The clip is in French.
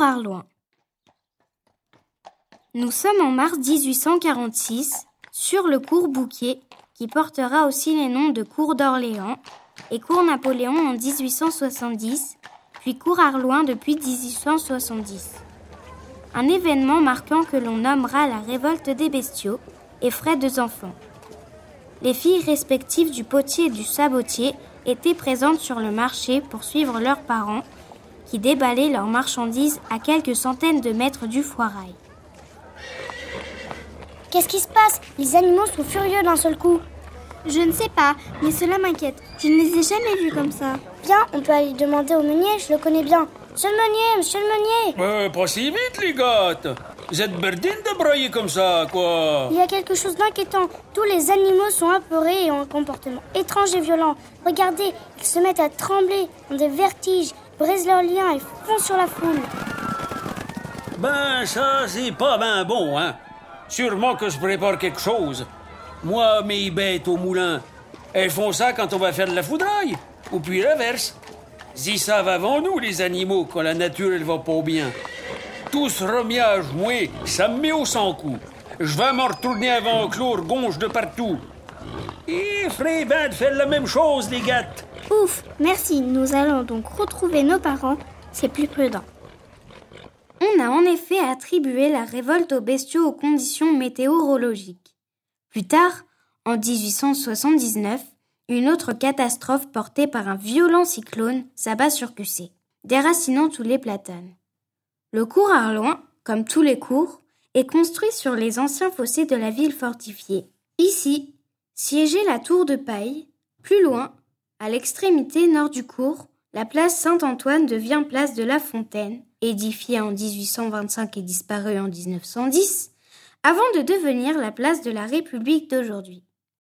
Arloin. Nous sommes en mars 1846 sur le cours Bouquet qui portera aussi les noms de cours d'Orléans et cours Napoléon en 1870, puis cours Arloin depuis 1870. Un événement marquant que l'on nommera la révolte des bestiaux effraie deux enfants. Les filles respectives du potier et du sabotier étaient présentes sur le marché pour suivre leurs parents qui déballaient leurs marchandises à quelques centaines de mètres du foirail. Qu'est-ce qui se passe? Les animaux sont furieux d'un seul coup. Je ne sais pas, mais cela m'inquiète. Je ne les ai jamais vus comme ça. Viens, on peut aller demander au meunier, je le connais bien. Monsieur le meunier, monsieur le meunier Euh, pas si vite, les gâtes Vous êtes berdine de brailler comme ça, quoi Il y a quelque chose d'inquiétant. Tous les animaux sont apeurés et ont un comportement étrange et violent. Regardez, ils se mettent à trembler, ont des vertiges, brisent leurs liens et foncent sur la foule. Ben, ça, c'est pas ben bon, hein Sûrement que je prépare quelque chose. Moi, mes bêtes au moulin, elles font ça quand on va faire de la foudraille. Ou puis l'inverse. Ils savent avant nous, les animaux, quand la nature, elle va pas bien. Tout ce remiage, moi, ça me met au sang-coup. Je vais m'en retourner avant Claude gonge de partout. Et de faire la même chose, les gâtes. Ouf, merci. Nous allons donc retrouver nos parents. C'est plus prudent. On a en effet attribué la révolte aux bestiaux aux conditions météorologiques. Plus tard, en 1879, une autre catastrophe portée par un violent cyclone s'abat sur QC, déracinant tous les platanes. Le cours Arloin, comme tous les cours, est construit sur les anciens fossés de la ville fortifiée. Ici, siégeait la tour de paille. Plus loin, à l'extrémité nord du cours, la place Saint-Antoine devient place de la Fontaine, édifiée en 1825 et disparue en 1910, avant de devenir la place de la République d'aujourd'hui.